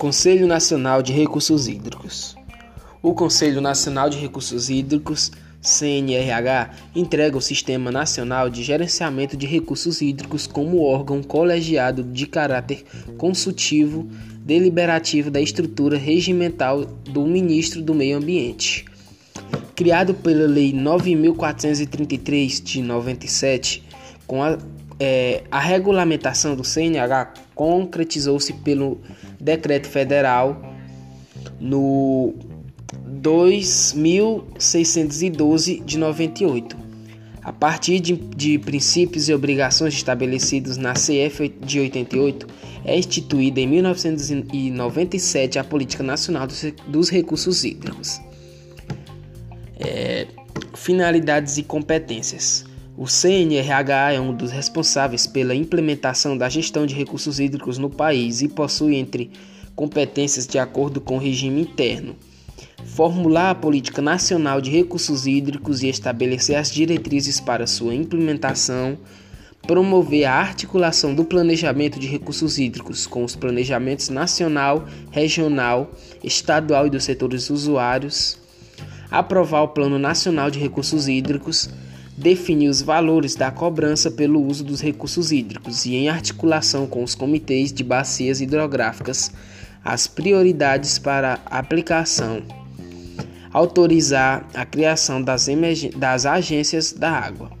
Conselho Nacional de Recursos Hídricos. O Conselho Nacional de Recursos Hídricos, CNRH, entrega o Sistema Nacional de Gerenciamento de Recursos Hídricos como órgão colegiado de caráter consultivo deliberativo da estrutura regimental do Ministro do Meio Ambiente. Criado pela Lei 9433 de 97, com a é, a regulamentação do CNH concretizou-se pelo Decreto Federal no 2612 de 98. A partir de, de, princípios e obrigações estabelecidos na CF de 88, é instituída em 1997 a Política Nacional dos, dos Recursos Hídricos. É, finalidades e competências. O CNRH é um dos responsáveis pela implementação da gestão de recursos hídricos no país e possui entre competências de acordo com o regime interno. Formular a política nacional de recursos hídricos e estabelecer as diretrizes para sua implementação, promover a articulação do planejamento de recursos hídricos com os planejamentos nacional, regional, estadual e dos setores usuários, aprovar o Plano Nacional de Recursos Hídricos, definir os valores da cobrança pelo uso dos recursos hídricos e, em articulação com os comitês de bacias hidrográficas, as prioridades para aplicação, autorizar a criação das, das agências da água.